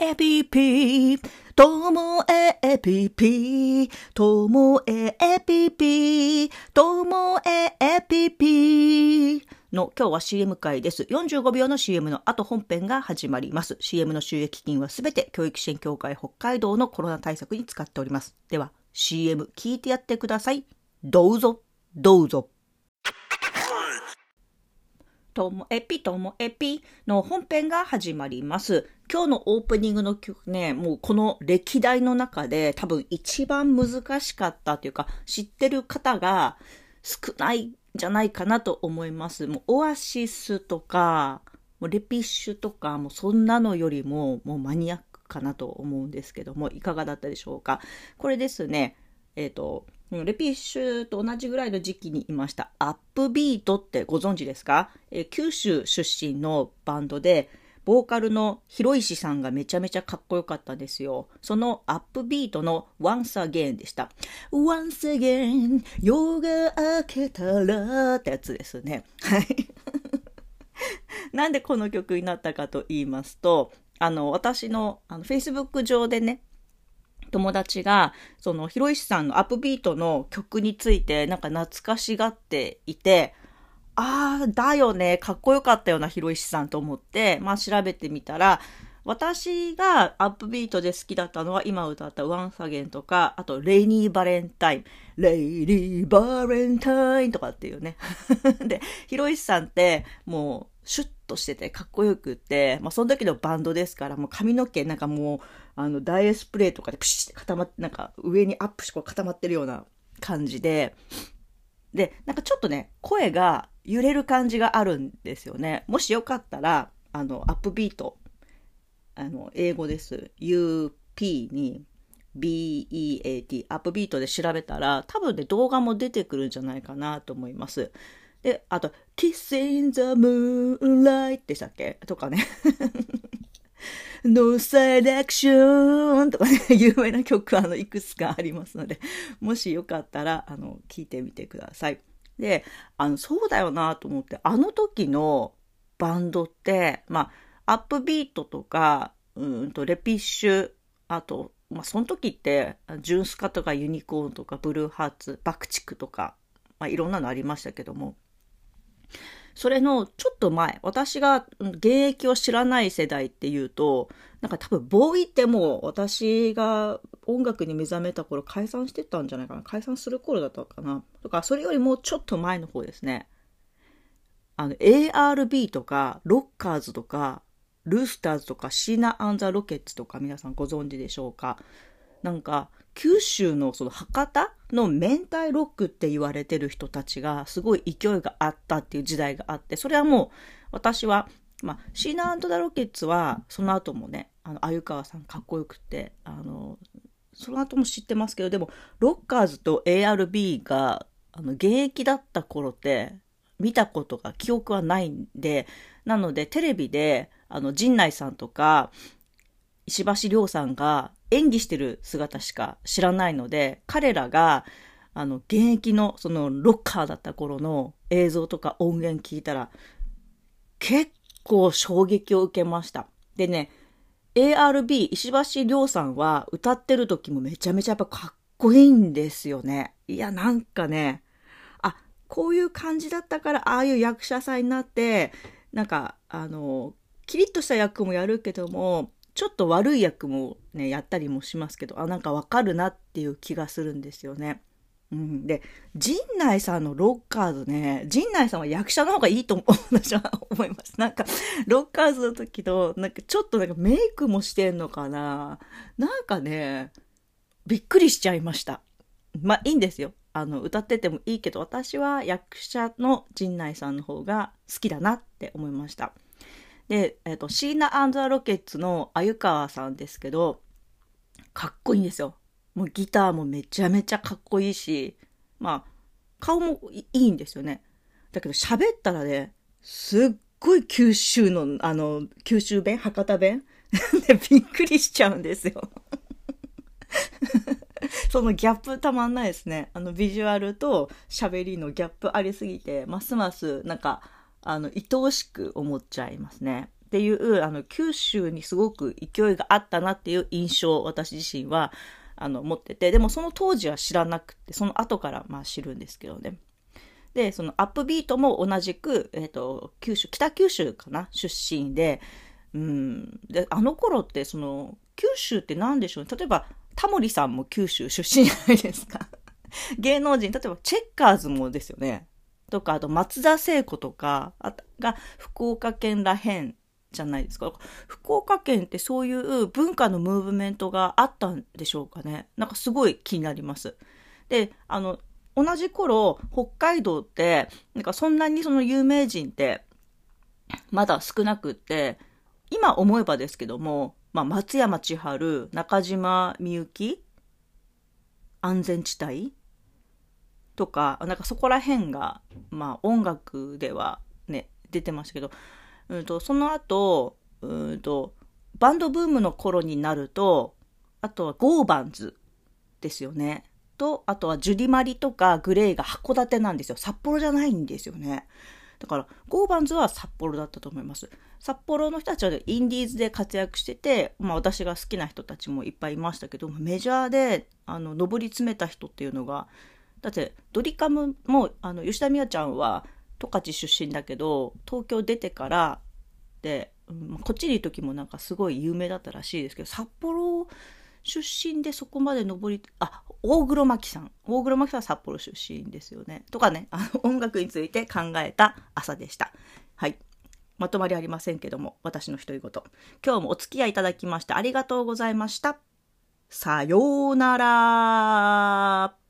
エピピともえエピピともえエピピともえエピピの今日は CM 回です。45秒の CM の後本編が始まります。CM の収益金はすべて教育支援協会北海道のコロナ対策に使っております。では CM 聞いてやってください。どうぞ、どうぞ。ともエピともエピの本編が始まります。今日のオープニングの曲ね、もうこの歴代の中で多分一番難しかったというか、知ってる方が少ないんじゃないかなと思います。もうオアシスとか、もうレピッシュとか、もうそんなのよりももうマニアックかなと思うんですけども、いかがだったでしょうか。これですね、えっ、と、レピッシュと同じぐらいの時期にいました。アップビートってご存知ですか、えー九州出身のバンドで、ボーカルの広石さんがめちゃめちゃかっこよかったんですよ。そのアップビートの Once Again でした。Once Again 夜が明けたらってやつですね。はい。なんでこの曲になったかと言いますと、あの、私のあの Facebook 上でね、友達が、その、広石さんのアップビートの曲について、なんか懐かしがっていて、ああ、だよね、かっこよかったよな、広石さんと思って、まあ調べてみたら、私がアップビートで好きだったのは、今歌ったワンサゲンとか、あと、レイニーバレンタイン、レイニーバレンタインとかっていうね。で、広石さんって、もう、シュッとしててかっこよくって、まあその時のバンドですから、もう髪の毛なんかもう、あの、ダイエスプレーとかでプシッて固まって、なんか上にアップしてこう固まってるような感じで、で、なんかちょっとね、声が揺れる感じがあるんですよね。もしよかったら、あの、アップビート、あの、英語です。UP に BEAT、アップビートで調べたら、多分ね、動画も出てくるんじゃないかなと思います。で、あと、Kiss in the Moonlight でしたっけ？とかね。No Selection とかね、有名な曲あの、いくつかありますので、もしよかったら、あの、聞いてみてください。で、あの、そうだよなと思って、あの時のバンドって、まあ、アップビートとか、うんと、レピッシュ、あと、まあ、その時って、ジュンスカとかユニコーンとかブルーハーツ、バクチクとか、まあ、いろんなのありましたけども、それのちょっと前、私が現役を知らない世代っていうと、なんか多分ボーイってもう私が音楽に目覚めた頃解散してたんじゃないかな。解散する頃だったかな。とか、それよりもちょっと前の方ですね。あの、ARB とか、ロッカーズとか、ルースターズとか、シーナ・アン・ザ・ロケッツとか皆さんご存知でしょうかなんか、九州のその博多の明太ロックって言われてる人たちがすごい勢いがあったっていう時代があって、それはもう私は、まあ、シーナーザ・ロケッツはその後もね、あの、鮎川さんかっこよくて、あの、その後も知ってますけど、でも、ロッカーズと ARB が、あの、現役だった頃って、見たことが記憶はないんで、なので、テレビで、あの、陣内さんとか、石橋亮さんが演技してる姿しか知らないので、彼らが、あの、現役の、その、ロッカーだった頃の映像とか音源聞いたら、結構衝撃を受けました。でね、ARB 石橋亮さんは歌ってる時もめちゃめちゃやっぱかっこいいんですよね。いや、なんかね、あ、こういう感じだったから、ああいう役者さんになって、なんか、あの、キリッとした役もやるけども、ちょっと悪い役もね、やったりもしますけど、あ、なんかわかるなっていう気がするんですよね。うん、で、陣内さんのロッカーズね、陣内さんは役者の方がいいと思う私は思います。なんか、ロッカーズの時の、なんかちょっとなんかメイクもしてんのかななんかね、びっくりしちゃいました。まあいいんですよ。あの、歌っててもいいけど、私は役者の陣内さんの方が好きだなって思いました。で、えっ、と、シーナ・アンザ・ロケッツの鮎川さんですけど、かっこいいんですよ。もうギターもめちゃめちゃかっこいいし、まあ、顔もいいんですよね。だけど喋ったらね、すっごい九州の、あの、九州弁博多弁 でびっくりしちゃうんですよ。そのギャップたまんないですね。あの、ビジュアルと喋りのギャップありすぎて、ますますなんか、あの、愛おしく思っちゃいますね。っていう、あの、九州にすごく勢いがあったなっていう印象私自身は、あの、持ってて、でもその当時は知らなくて、その後からまあ知るんですけどね。で、そのアップビートも同じく、えっ、ー、と、九州、北九州かな？出身で、うん。で、あの頃って、その、九州って何でしょう？ね。例えば、タモリさんも九州出身じゃないですか。芸能人、例えば、チェッカーズもですよね。とか、あと、松田聖子とか、が、福岡県らへんじゃないですか。福岡県ってそういう文化のムーブメントがあったんでしょうかね。なんかすごい気になります。で、あの、同じ頃、北海道って、なんかそんなにその有名人って、まだ少なくって、今思えばですけども、まあ、松山千春、中島みゆき、安全地帯とか、なんかそこら辺が、まあ音楽ではね、出てましたけど、うんと、その後、うんと、バンドブームの頃になると、あとはゴーバンズですよね。と、あとはジュディマリとかグレイが函館なんですよ。札幌じゃないんですよね。だから、ゴーバンズは札幌だったと思います。札幌の人たちはインディーズで活躍してて、まあ私が好きな人たちもいっぱいいましたけど、メジャーで、あの、上り詰めた人っていうのが、だって、ドリカムも、あの、吉田美和ちゃんは、十勝出身だけど、東京出てから、で、うん、こっちにいる時もなんかすごい有名だったらしいですけど、札幌出身でそこまで上り、あ、大黒摩季さん。大黒摩季さんは札幌出身ですよね。とかね、あの、音楽について考えた朝でした。はい。まとまりありませんけども、私の独り言。今日もお付き合いいただきましてありがとうございました。さようなら。